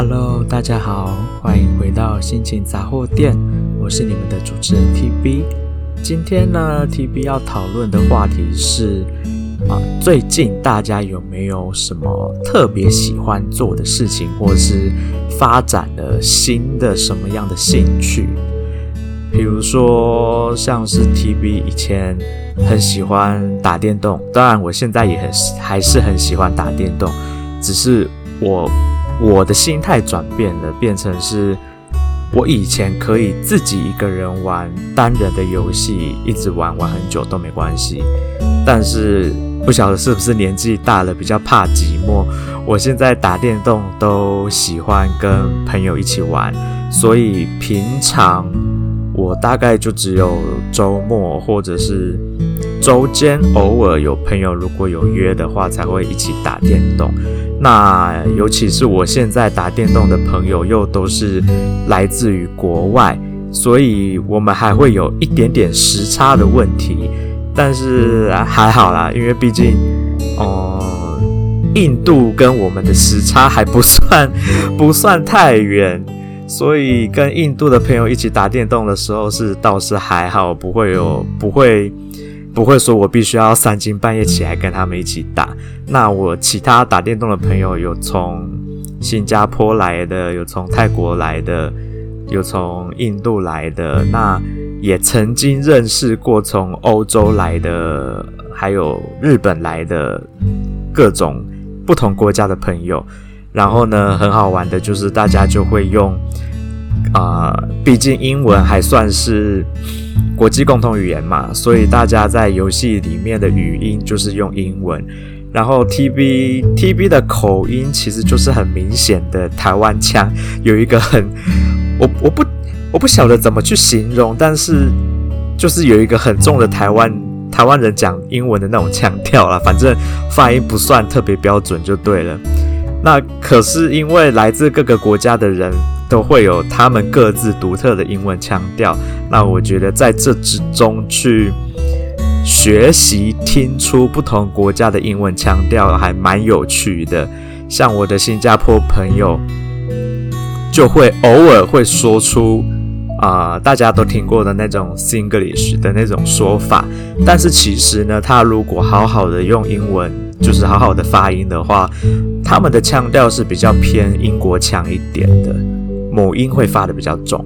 Hello，大家好，欢迎回到心情杂货店，我是你们的主持人 TB。今天呢，TB 要讨论的话题是啊，最近大家有没有什么特别喜欢做的事情，或是发展了新的什么样的兴趣？比如说，像是 TB 以前很喜欢打电动，当然我现在也很还是很喜欢打电动，只是我我的心态转变了，变成是我以前可以自己一个人玩单人的游戏，一直玩玩很久都没关系，但是不晓得是不是年纪大了比较怕寂寞，我现在打电动都喜欢跟朋友一起玩，所以平常。我大概就只有周末或者是周间，偶尔有朋友如果有约的话，才会一起打电动。那尤其是我现在打电动的朋友又都是来自于国外，所以我们还会有一点点时差的问题。但是还好啦，因为毕竟，哦、印度跟我们的时差还不算不算太远。所以跟印度的朋友一起打电动的时候是倒是还好，不会有不会不会说我必须要三更半夜起来跟他们一起打。那我其他打电动的朋友有从新加坡来的，有从泰国来的，有从印度来的，那也曾经认识过从欧洲来的，还有日本来的各种不同国家的朋友。然后呢，很好玩的就是大家就会用，啊、毕竟英文还算是国际共同语言嘛，所以大家在游戏里面的语音就是用英文。然后 TB TB 的口音其实就是很明显的台湾腔，有一个很，我我不我不晓得怎么去形容，但是就是有一个很重的台湾台湾人讲英文的那种腔调啦，反正发音不算特别标准就对了。那可是因为来自各个国家的人都会有他们各自独特的英文腔调，那我觉得在这之中去学习听出不同国家的英文腔调还蛮有趣的。像我的新加坡朋友就会偶尔会说出啊、大家都听过的那种 Singlish 的那种说法，但是其实呢，他如果好好的用英文。就是好好的发音的话，他们的腔调是比较偏英国腔一点的，母音会发得比较重。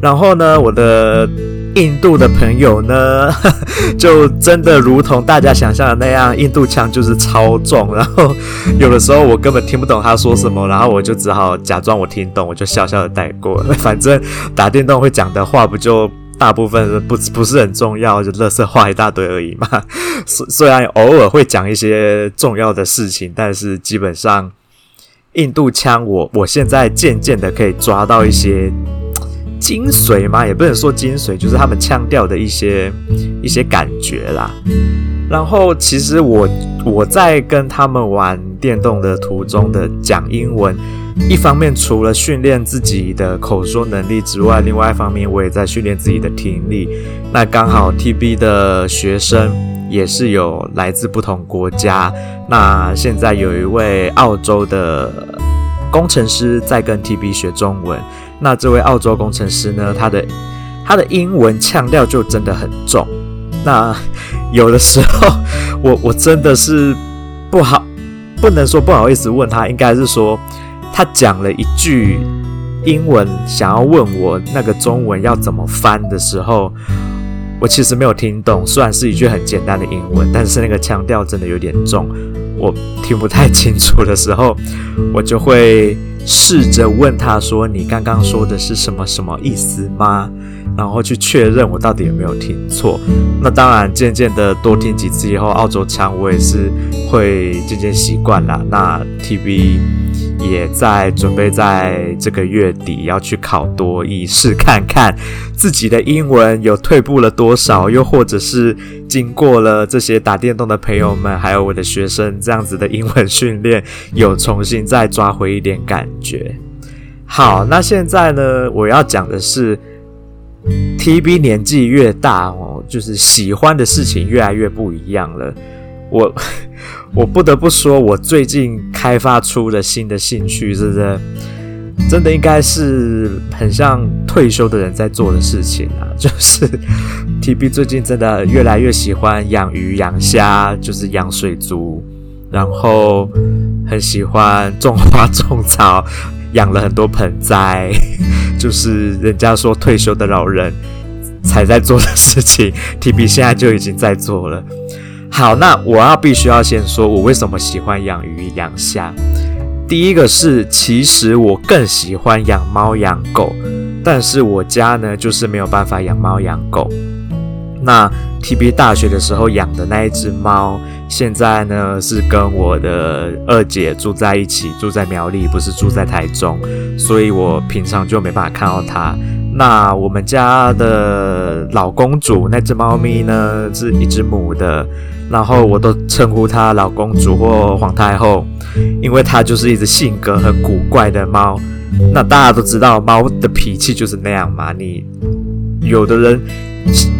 然后呢，我的印度的朋友呢，就真的如同大家想象的那样，印度腔就是超重。然后有的时候我根本听不懂他说什么，然后我就只好假装我听懂，我就笑笑的带过。反正打电动会讲的话不就。大部分不不是很重要，就垃圾话一大堆而已嘛。虽虽然偶尔会讲一些重要的事情，但是基本上印度腔我，我现在渐渐的可以抓到一些精髓嘛，也不能说精髓，就是他们腔调的一些一些感觉啦。然后其实我我在跟他们玩电动的途中的讲英文。一方面，除了训练自己的口说能力之外，另外一方面，我也在训练自己的听力。那刚好 TB 的学生也是有来自不同国家。那现在有一位澳洲的工程师在跟 TB 学中文。那这位澳洲工程师呢，他的他的英文腔调就真的很重。那有的时候，我我真的是不好，不能说不好意思问他，应该是说。他讲了一句英文，想要问我那个中文要怎么翻的时候，我其实没有听懂。虽然是一句很简单的英文，但是那个腔调真的有点重，我听不太清楚的时候，我就会试着问他说：“你刚刚说的是什么什么意思吗？”然后去确认我到底有没有听错。那当然，渐渐的多听几次以后，澳洲腔我也是会渐渐习惯了。那 TV。也在准备在这个月底要去考多益，试看看自己的英文有退步了多少，又或者是经过了这些打电动的朋友们，还有我的学生这样子的英文训练，有重新再抓回一点感觉。好，那现在呢，我要讲的是，TB 年纪越大哦，就是喜欢的事情越来越不一样了。我。我不得不说，我最近开发出的新的兴趣，是的，真的应该是很像退休的人在做的事情啊，就是 TB 最近真的越来越喜欢养鱼、养虾，就是养水族，然后很喜欢种花、种草，养了很多盆栽，就是人家说退休的老人才在做的事情，TB 现在就已经在做了。好，那我要必须要先说，我为什么喜欢养鱼、养虾。第一个是，其实我更喜欢养猫养狗，但是我家呢就是没有办法养猫养狗。那 TB 大学的时候养的那一只猫，现在呢是跟我的二姐住在一起，住在苗栗，不是住在台中，所以我平常就没办法看到她。那我们家的老公主那只猫咪呢，是一只母的。然后我都称呼它老公主或皇太后，因为它就是一只性格很古怪的猫。那大家都知道，猫的脾气就是那样嘛。你有的人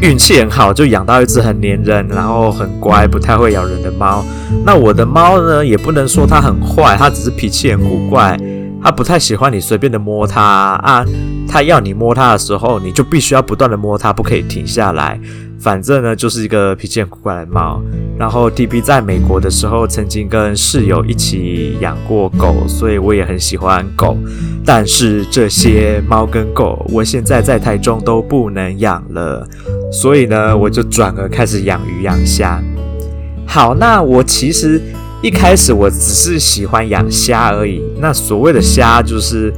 运气很好，就养到一只很粘人，然后很乖，不太会咬人的猫。那我的猫呢，也不能说它很坏，它只是脾气很古怪。它不太喜欢你随便的摸它啊，它要你摸它的时候，你就必须要不断的摸它，不可以停下来。反正呢，就是一个脾气很古怪的猫。然后 TB 在美国的时候，曾经跟室友一起养过狗，所以我也很喜欢狗。但是这些猫跟狗，我现在在台中都不能养了，所以呢，我就转而开始养鱼养虾。好，那我其实一开始我只是喜欢养虾而已。那所谓的虾，就是。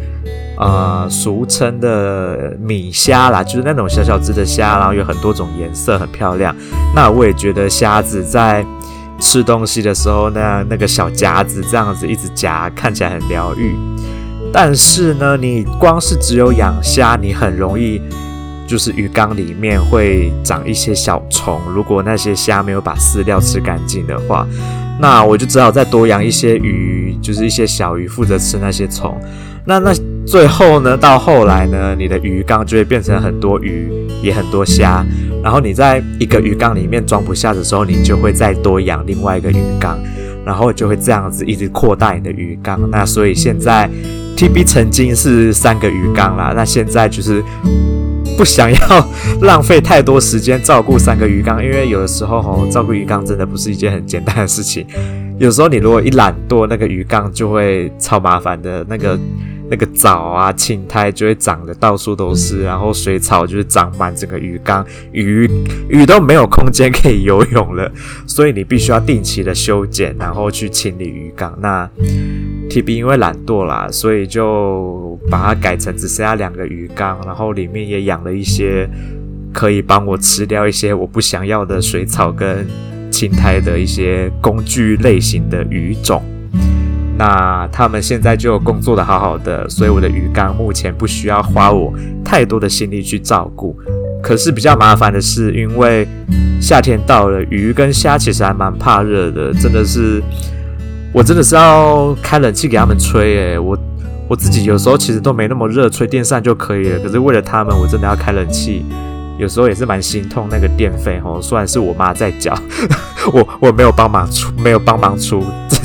呃，俗称的米虾啦，就是那种小小只的虾，然后有很多种颜色，很漂亮。那我也觉得虾子在吃东西的时候，那那个小夹子这样子一直夹，看起来很疗愈。但是呢，你光是只有养虾，你很容易就是鱼缸里面会长一些小虫。如果那些虾没有把饲料吃干净的话，那我就只好再多养一些鱼，就是一些小鱼负责吃那些虫。那那。最后呢，到后来呢，你的鱼缸就会变成很多鱼，也很多虾。然后你在一个鱼缸里面装不下的时候，你就会再多养另外一个鱼缸，然后就会这样子一直扩大你的鱼缸。那所以现在 TB 曾经是三个鱼缸啦，那现在就是不想要浪费太多时间照顾三个鱼缸，因为有的时候吼，照顾鱼缸真的不是一件很简单的事情。有时候你如果一懒惰，那个鱼缸就会超麻烦的那个。那个藻啊、青苔就会长得到处都是，然后水草就是长满整个鱼缸，鱼鱼都没有空间可以游泳了，所以你必须要定期的修剪，然后去清理鱼缸。那 TB 因为懒惰啦，所以就把它改成只剩下两个鱼缸，然后里面也养了一些可以帮我吃掉一些我不想要的水草跟青苔的一些工具类型的鱼种。那他们现在就工作的好好的，所以我的鱼缸目前不需要花我太多的心力去照顾。可是比较麻烦的是，因为夏天到了，鱼跟虾其实还蛮怕热的，真的是，我真的是要开冷气给他们吹诶，我我自己有时候其实都没那么热，吹电扇就可以了。可是为了他们，我真的要开冷气。有时候也是蛮心痛那个电费哦，虽然是我妈在缴，我我没有帮忙出，没有帮忙出，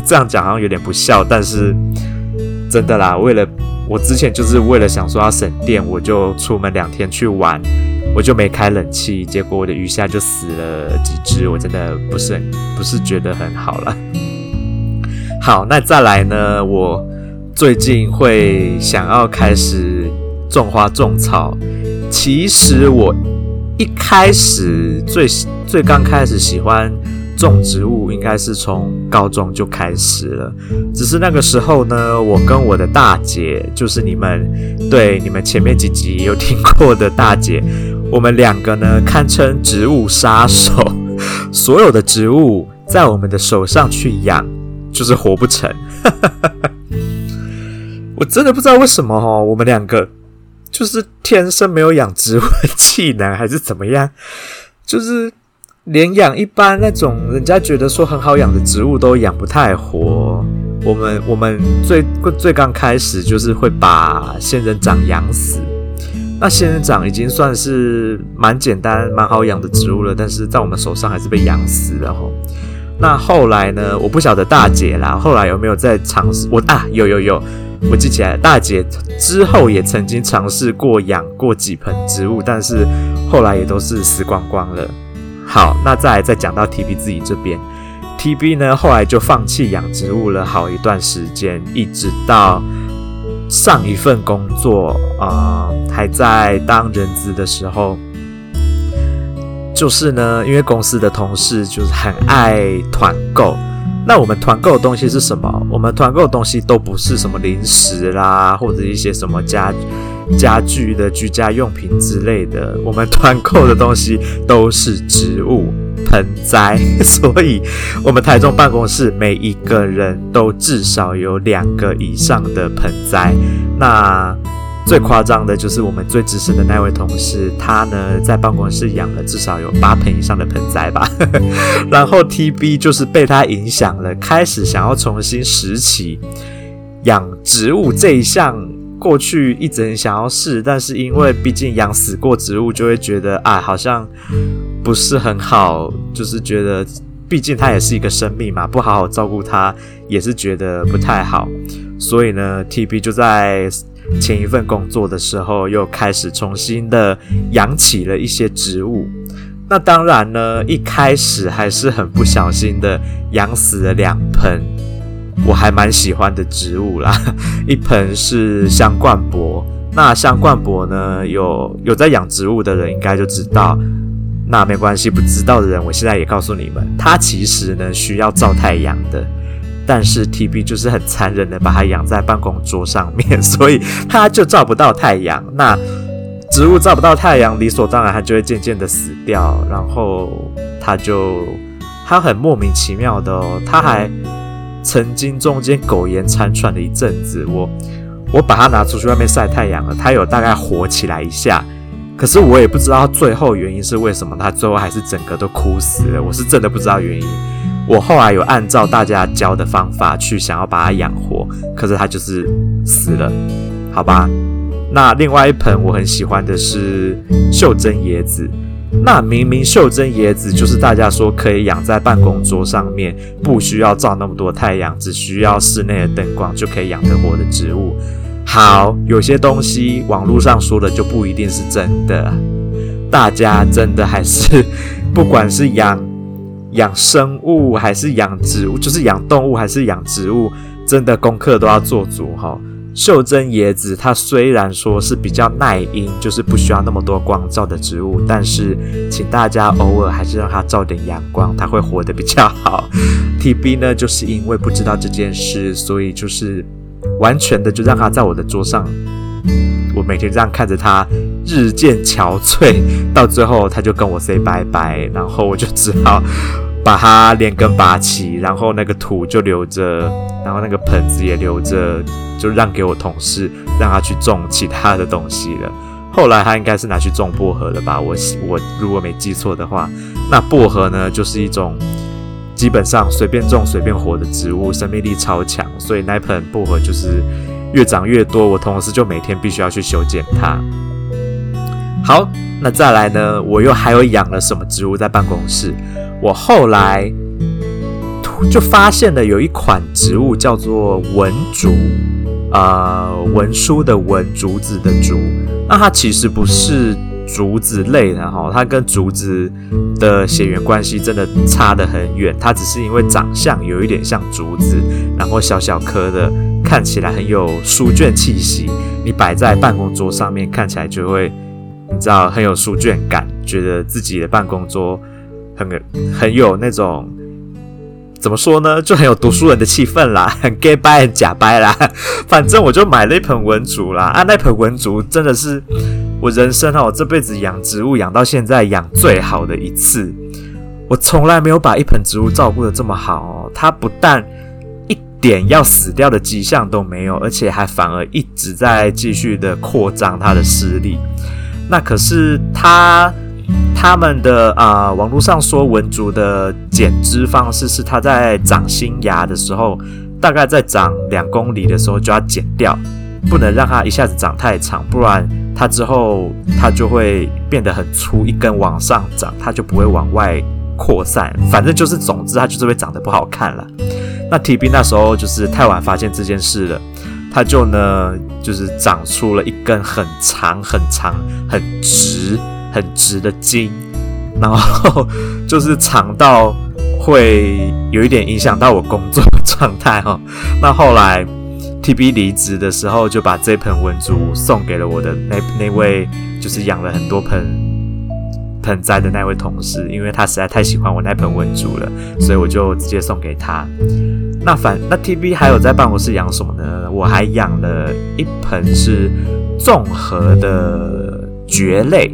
这样讲好像有点不孝，但是真的啦，为了我之前就是为了想说要省电，我就出门两天去玩，我就没开冷气，结果我的鱼虾就死了几只，我真的不是很不是觉得很好了。好，那再来呢，我最近会想要开始种花种草，其实我。一开始最最刚开始喜欢种植物，应该是从高中就开始了。只是那个时候呢，我跟我的大姐，就是你们对你们前面几集有听过的大姐，我们两个呢堪称植物杀手。所有的植物在我们的手上去养，就是活不成。我真的不知道为什么哦，我们两个。就是天生没有养植物的技能，还是怎么样？就是连养一般那种人家觉得说很好养的植物都养不太活。我们我们最最刚开始就是会把仙人掌养死。那仙人掌已经算是蛮简单、蛮好养的植物了，但是在我们手上还是被养死了吼。那后来呢？我不晓得大姐啦，后来有没有在尝试？我啊，有有有。我记起来，大姐之后也曾经尝试过养过几盆植物，但是后来也都是死光光了。好，那再再讲到 TB 自己这边，TB 呢后来就放弃养植物了好一段时间，一直到上一份工作啊、还在当人资的时候，就是呢，因为公司的同事就是很爱团购。那我们团购的东西是什么？我们团购的东西都不是什么零食啦，或者一些什么家家具的居家用品之类的。我们团购的东西都是植物盆栽，所以我们台中办公室每一个人都至少有两个以上的盆栽。那最夸张的就是我们最资深的那位同事，他呢在办公室养了至少有八盆以上的盆栽吧。然后 TB 就是被他影响了，开始想要重新拾起养植物这一项，过去一直很想要试，但是因为毕竟养死过植物，就会觉得啊好像不是很好，就是觉得毕竟它也是一个生命嘛，不好好照顾它也是觉得不太好。所以呢，TB 就在。前一份工作的时候，又开始重新的养起了一些植物。那当然呢，一开始还是很不小心的养死了两盆我还蛮喜欢的植物啦。一盆是香冠柏，那香冠柏呢，有有在养植物的人应该就知道。那没关系，不知道的人，我现在也告诉你们，它其实呢需要照太阳的。但是 TB 就是很残忍的把它养在办公桌上面，所以它就照不到太阳。那植物照不到太阳，理所当然它就会渐渐的死掉。然后它就它很莫名其妙的哦，它还曾经中间苟延残喘了一阵子。我我把它拿出去外面晒太阳了，它有大概活起来一下。可是我也不知道最后原因是为什么，它最后还是整个都枯死了。我是真的不知道原因。我后来有按照大家教的方法去想要把它养活，可是它就是死了，好吧？那另外一盆我很喜欢的是袖珍椰子，那明明袖珍椰子就是大家说可以养在办公桌上面，不需要照那么多太阳，只需要室内的灯光就可以养得活的植物。好，有些东西网络上说的就不一定是真的，大家真的还是不管是养。养生物还是养植物，就是养动物还是养植物，真的功课都要做足哈。袖珍椰子它虽然说是比较耐阴，就是不需要那么多光照的植物，但是请大家偶尔还是让它照点阳光，它会活得比较好。TB 呢，就是因为不知道这件事，所以就是完全的就让它在我的桌上。我每天这样看着它日渐憔悴，到最后它就跟我 say 拜拜，然后我就只好把它连根拔起，然后那个土就留着，然后那个盆子也留着，就让给我同事，让他去种其他的东西了。后来他应该是拿去种薄荷了吧？我我如果没记错的话，那薄荷呢，就是一种基本上随便种随便活的植物，生命力超强，所以那盆薄荷就是。越长越多，我同事就每天必须要去修剪它。好，那再来呢？我又还有养了什么植物在办公室？我后来就发现了有一款植物叫做文竹，呃，文书的文，竹子的竹。那它其实不是竹子类的哈，它跟竹子的血缘关系真的差得很远。它只是因为长相有一点像竹子，然后小小颗的。看起来很有书卷气息，你摆在办公桌上面，看起来就会，你知道很有书卷感，觉得自己的办公桌很很有那种，怎么说呢，就很有读书人的气氛啦，很 gay 掰，很假掰啦。反正我就买了一盆文竹啦，啊，那盆文竹真的是我人生哦，我这辈子养植物养到现在养最好的一次，我从来没有把一盆植物照顾得这么好，它不但一点要死掉的迹象都没有，而且还反而一直在继续的扩张它的势力。那可是他他们的啊、呃，网络上说文竹的剪枝方式是，它在长新芽的时候，大概在长两公里的时候就要剪掉，不能让它一下子长太长，不然它之后它就会变得很粗，一根往上长，它就不会往外扩散。反正就是，总之它就是会长得不好看了。那 TB 那时候就是太晚发现这件事了，它就呢就是长出了一根很长很长很直很直的茎，然后就是长到会有一点影响到我工作状态哈。那后来 TB 离职的时候，就把这盆文竹送给了我的那那位就是养了很多盆。盆栽的那位同事，因为他实在太喜欢我那盆文竹了，所以我就直接送给他。那反那 TB 还有在办公室养什么呢？我还养了一盆是综合的蕨类，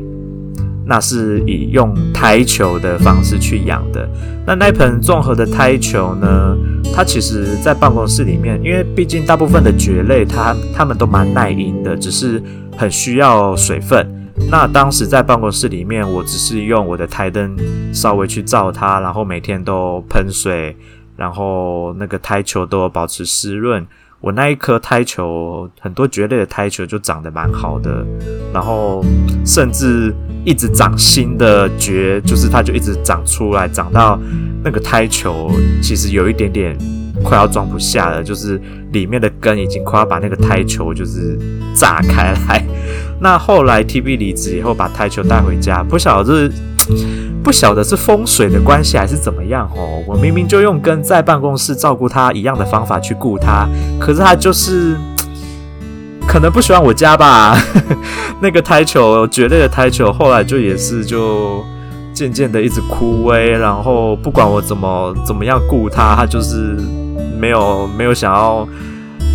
那是以用胎球的方式去养的。那那盆综合的胎球呢，它其实在办公室里面，因为毕竟大部分的蕨类它它们都蛮耐阴的，只是很需要水分。那当时在办公室里面，我只是用我的台灯稍微去照它，然后每天都喷水，然后那个胎球都有保持湿润。我那一颗胎球，很多蕨类的胎球就长得蛮好的，然后甚至一直长新的蕨，就是它就一直长出来，长到那个胎球其实有一点点快要装不下了，就是里面的根已经快要把那个胎球就是炸开来。那后来 TB 离职以后，把胎球带回家，不晓得是不晓得是风水的关系还是怎么样哦。我明明就用跟在办公室照顾它一样的方法去顾它，可是它就是可能不喜欢我家吧。那个胎球，绝类的胎球，后来就也是就渐渐的一直枯萎，然后不管我怎么怎么样顾它，它就是没有没有想要。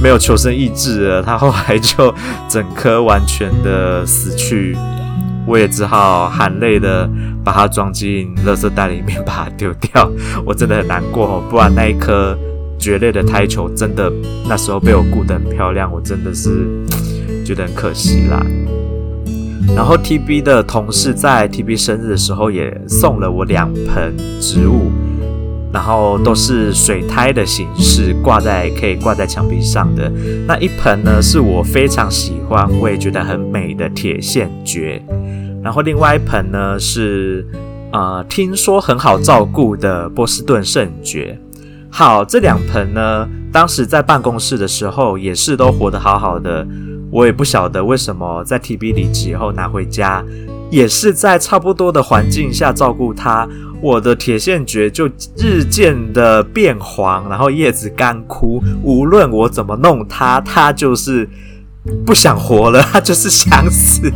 没有求生意志了，它后来就整颗完全的死去，我也只好含泪的把它装进垃圾袋里面，把它丢掉。我真的很难过，不然那一颗绝类的胎球真的那时候被我顾得很漂亮，我真的是觉得很可惜啦。然后 TB 的同事在 TB 生日的时候也送了我两盆植物。然后都是水苔的形式，挂在可以挂在墙壁上的那一盆呢，是我非常喜欢，我也觉得很美的铁线蕨。然后另外一盆呢是呃听说很好照顾的波士顿圣蕨。好，这两盆呢，当时在办公室的时候也是都活得好好的。我也不晓得为什么在 TB 离职以后拿回家，也是在差不多的环境下照顾它。我的铁线蕨就日渐的变黄，然后叶子干枯。无论我怎么弄它，它就是不想活了，它就是想死。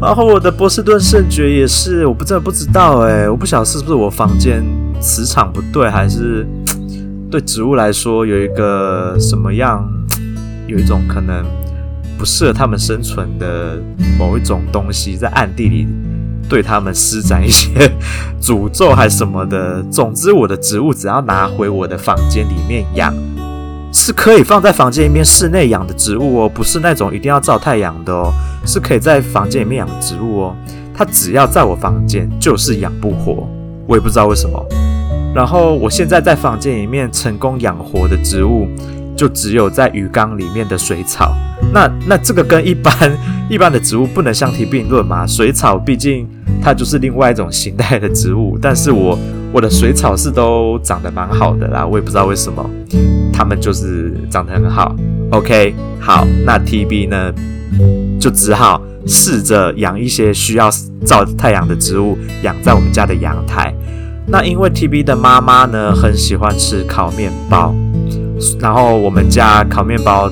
然后我的波士顿圣蕨也是，我不真的不知道诶，我不晓得是不是我房间磁场不对，还是对植物来说有一个什么样，有一种可能不适合它们生存的某一种东西在暗地里。对他们施展一些诅咒还是什么的，总之我的植物只要拿回我的房间里面养，是可以放在房间里面室内养的植物哦，不是那种一定要照太阳的哦，是可以在房间里面养的植物哦。它只要在我房间就是养不活，我也不知道为什么。然后我现在在房间里面成功养活的植物，就只有在鱼缸里面的水草。那那这个跟一般一般的植物不能相提并论嘛？水草毕竟。它就是另外一种形态的植物，但是我我的水草是都长得蛮好的啦，我也不知道为什么，它们就是长得很好。OK，好，那 TB 呢，就只好试着养一些需要照太阳的植物，养在我们家的阳台。那因为 TB 的妈妈呢，很喜欢吃烤面包，然后我们家烤面包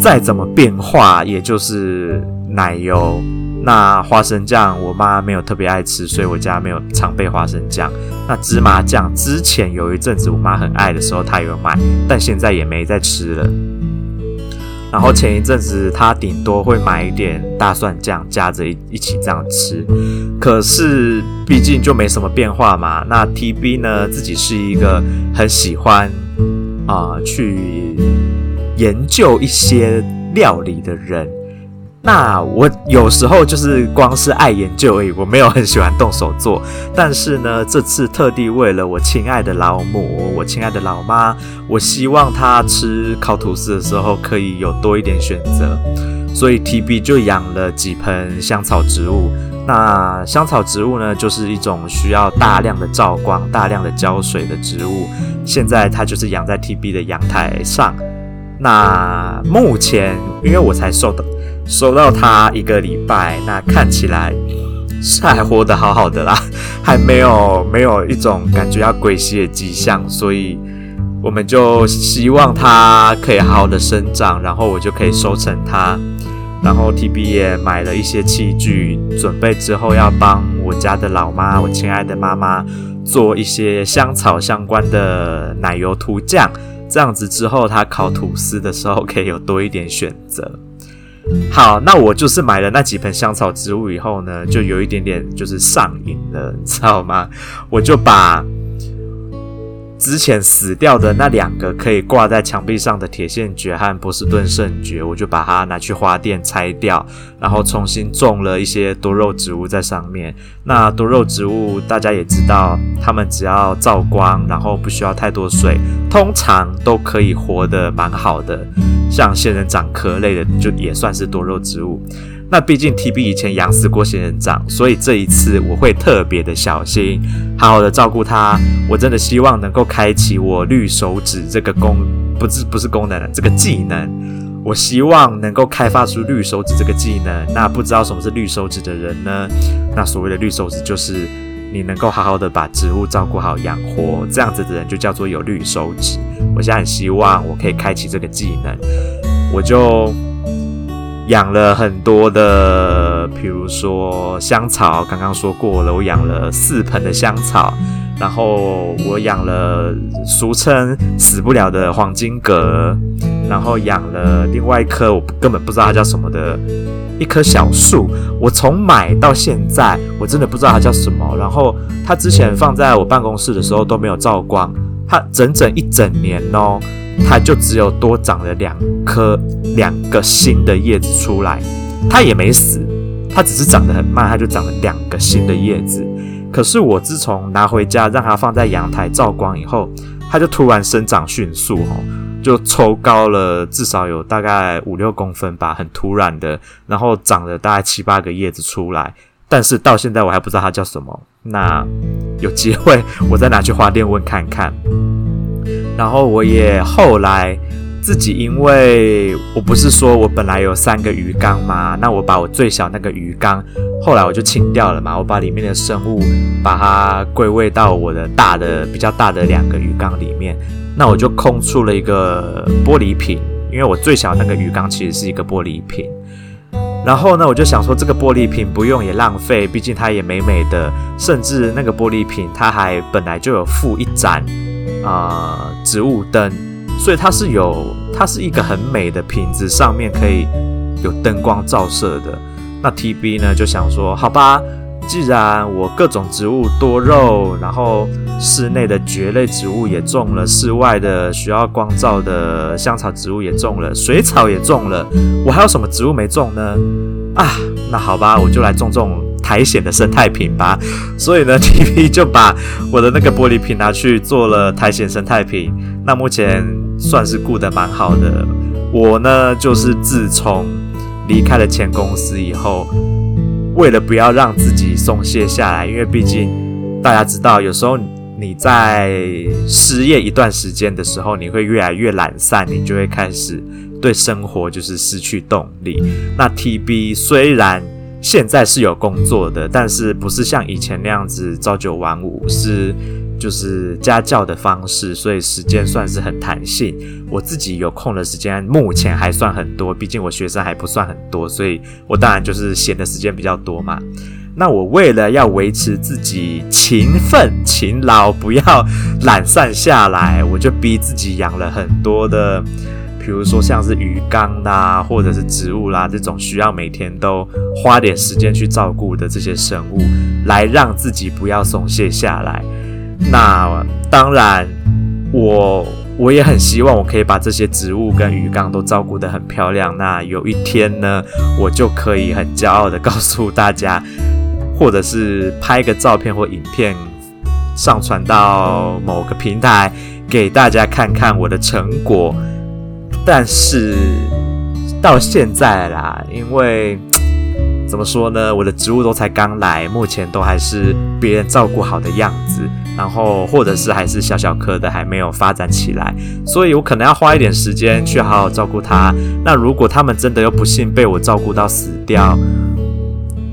再怎么变化，也就是奶油。那花生酱，我妈没有特别爱吃，所以我家没有常备花生酱。那芝麻酱，之前有一阵子我妈很爱的时候，她有买，但现在也没再吃了。然后前一阵子她顶多会买一点大蒜酱，加着一一起这样吃。可是毕竟就没什么变化嘛。那 TB 呢，自己是一个很喜欢啊、去研究一些料理的人。那我有时候就是光是爱研究而已，我没有很喜欢动手做。但是呢，这次特地为了我亲爱的老母，我亲爱的老妈，我希望她吃烤吐司的时候可以有多一点选择，所以 TB 就养了几盆香草植物。那香草植物呢，就是一种需要大量的照光、大量的浇水的植物。现在它就是养在 TB 的阳台上。那目前因为我才收到收到它一个礼拜，那看起来是还活得好好的啦，还没有没有一种感觉要归西的迹象，所以我们就希望它可以好好的生长，然后我就可以收成它。然后 TB 也买了一些器具，准备之后要帮我家的老妈，我亲爱的妈妈做一些香草相关的奶油涂酱，这样子之后她烤吐司的时候可以有多一点选择。好，那我就是买了那几盆香草植物以后呢，就有一点点就是上瘾了，你知道吗？我就把。之前死掉的那两个可以挂在墙壁上的铁线蕨和波士顿圣蕨，我就把它拿去花店拆掉，然后重新种了一些多肉植物在上面。那多肉植物大家也知道，它们只要照光，然后不需要太多水，通常都可以活得蛮好的。像仙人掌壳类的，就也算是多肉植物。那毕竟 TB 以前养死过仙人掌，所以这一次我会特别的小心，好好的照顾它。我真的希望能够开启我绿手指这个功，不是不是功能，这个技能。我希望能够开发出绿手指这个技能。那不知道什么是绿手指的人呢？那所谓的绿手指就是你能够好好的把植物照顾好养活，这样子的人就叫做有绿手指。我现在很希望我可以开启这个技能，我就。养了很多的，比如说香草，刚刚说过了，我养了四盆的香草，然后我养了俗称死不了的黄金葛，然后养了另外一棵我根本不知道它叫什么的一棵小树，我从买到现在我真的不知道它叫什么，然后它之前放在我办公室的时候都没有照光，它整整一整年哦。它就只有多长了两颗、两个新的叶子出来，它也没死，它只是长得很慢，它就长了两个新的叶子。可是我自从拿回家让它放在阳台照光以后，它就突然生长迅速，哦，就抽高了至少有大概五六公分吧，很突然的，然后长了大概七八个叶子出来。但是到现在我还不知道它叫什么，那有机会我再拿去花店问看看。然后我也后来自己，因为我不是说我本来有三个鱼缸嘛，那我把我最小那个鱼缸，后来我就清掉了嘛，我把里面的生物把它归位到我的大的比较大的两个鱼缸里面，那我就空出了一个玻璃瓶，因为我最小那个鱼缸其实是一个玻璃瓶，然后呢，我就想说这个玻璃瓶不用也浪费，毕竟它也美美的，甚至那个玻璃瓶它还本来就有附一盏。啊、植物灯，所以它是有，它是一个很美的瓶子，上面可以有灯光照射的。那 TB 呢就想说，好吧，既然我各种植物多肉，然后室内的蕨类植物也种了，室外的需要光照的香草植物也种了，水草也种了，我还有什么植物没种呢？啊，那好吧，我就来种种。苔藓的生态瓶吧，所以呢，TB 就把我的那个玻璃瓶拿去做了苔藓生态瓶。那目前算是顾得蛮好的。我呢，就是自从离开了前公司以后，为了不要让自己松懈下来，因为毕竟大家知道，有时候你在失业一段时间的时候，你会越来越懒散，你就会开始对生活就是失去动力。那 TB 虽然现在是有工作的，但是不是像以前那样子朝九晚五，是就是家教的方式，所以时间算是很弹性。我自己有空的时间目前还算很多，毕竟我学生还不算很多，所以我当然就是闲的时间比较多嘛。那我为了要维持自己勤奋勤劳，不要懒散下来，我就逼自己养了很多的。比如说像是鱼缸啦，或者是植物啦，这种需要每天都花点时间去照顾的这些生物，来让自己不要松懈下来。那当然，我我也很希望我可以把这些植物跟鱼缸都照顾得很漂亮。那有一天呢，我就可以很骄傲地告诉大家，或者是拍个照片或影片上传到某个平台，给大家看看我的成果。但是到现在啦，因为 怎么说呢，我的植物都才刚来，目前都还是别人照顾好的样子。然后或者是还是小小颗的，还没有发展起来，所以我可能要花一点时间去好好照顾它。那如果他们真的又不幸被我照顾到死掉，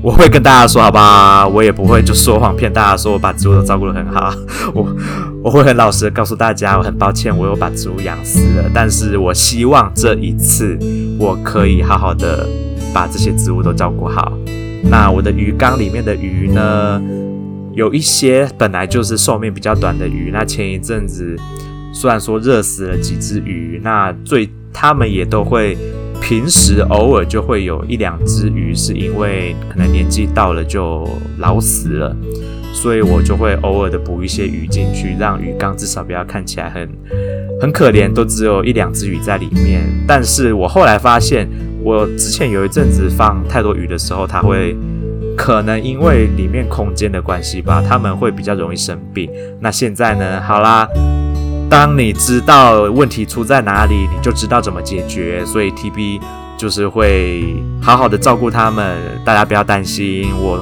我会跟大家说，好吧，我也不会就说谎骗大家说我把植物都照顾得很好。我我会很老实的告诉大家，我很抱歉，我又把植物养死了。但是我希望这一次我可以好好的把这些植物都照顾好。那我的鱼缸里面的鱼呢，有一些本来就是寿命比较短的鱼。那前一阵子虽然说热死了几只鱼，那最他们也都会。平时偶尔就会有一两只鱼是因为可能年纪到了就老死了，所以我就会偶尔的补一些鱼进去，让鱼缸至少不要看起来很很可怜，都只有一两只鱼在里面。但是我后来发现，我之前有一阵子放太多鱼的时候，它会可能因为里面空间的关系吧，它们会比较容易生病。那现在呢？好啦。当你知道问题出在哪里，你就知道怎么解决。所以 TB 就是会好好的照顾他们，大家不要担心。我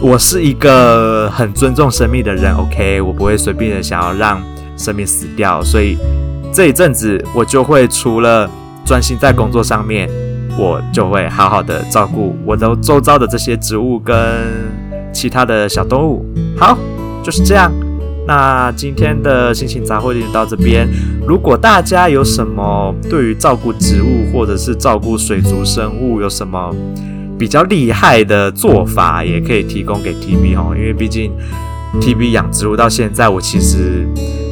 我是一个很尊重生命的人，OK，我不会随便的想要让生命死掉。所以这一阵子我就会除了专心在工作上面，我就会好好的照顾我的周遭的这些植物跟其他的小动物。好，就是这样。那今天的心情杂货店就到这边。如果大家有什么对于照顾植物或者是照顾水族生物有什么比较厉害的做法，也可以提供给 TB 哦。因为毕竟 TB 养植物到现在，我其实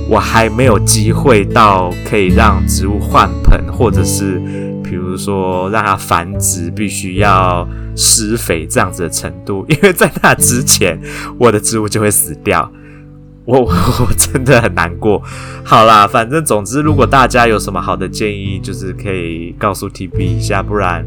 我还没有机会到可以让植物换盆，或者是比如说让它繁殖必须要施肥这样子的程度。因为在那之前，我的植物就会死掉。我我真的很难过。好啦，反正总之，如果大家有什么好的建议，就是可以告诉 TB 一下，不然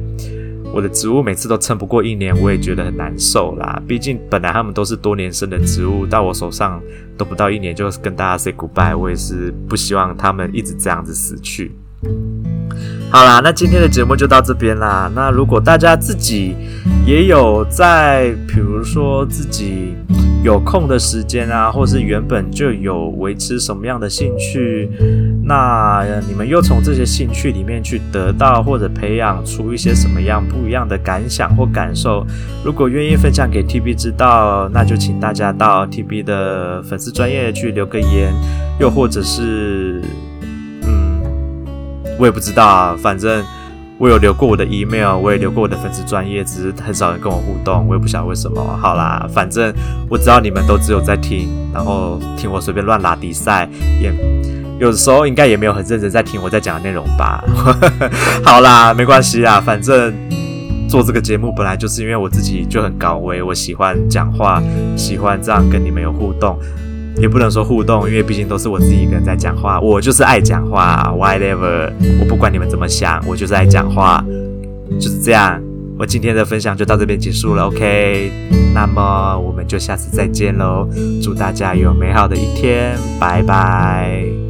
我的植物每次都撑不过一年，我也觉得很难受啦。毕竟本来他们都是多年生的植物，到我手上都不到一年就跟大家 say goodbye，我也是不希望他们一直这样子死去。好啦，那今天的节目就到这边啦。那如果大家自己也有在，比如说自己有空的时间啊，或是原本就有维持什么样的兴趣，那你们又从这些兴趣里面去得到或者培养出一些什么样不一样的感想或感受，如果愿意分享给 TB 知道，那就请大家到 TB 的粉丝专业去留个言，又或者是。嗯我也不知道啊，反正我有留过我的 email，我也留过我的粉丝专业，只是很少人跟我互动，我也不晓得为什么。好啦，反正我知道你们都只有在听，然后听我随便乱拉比赛，也有的时候应该也没有很认真在听我在讲的内容吧。好啦，没关系啦，反正做这个节目本来就是因为我自己就很高危，我喜欢讲话，喜欢这样跟你们有互动。也不能说互动，因为毕竟都是我自己一个人在讲话。我就是爱讲话，whatever，我不管你们怎么想，我就是爱讲话，就是这样。我今天的分享就到这边结束了，OK？那么我们就下次再见喽，祝大家有美好的一天，拜拜。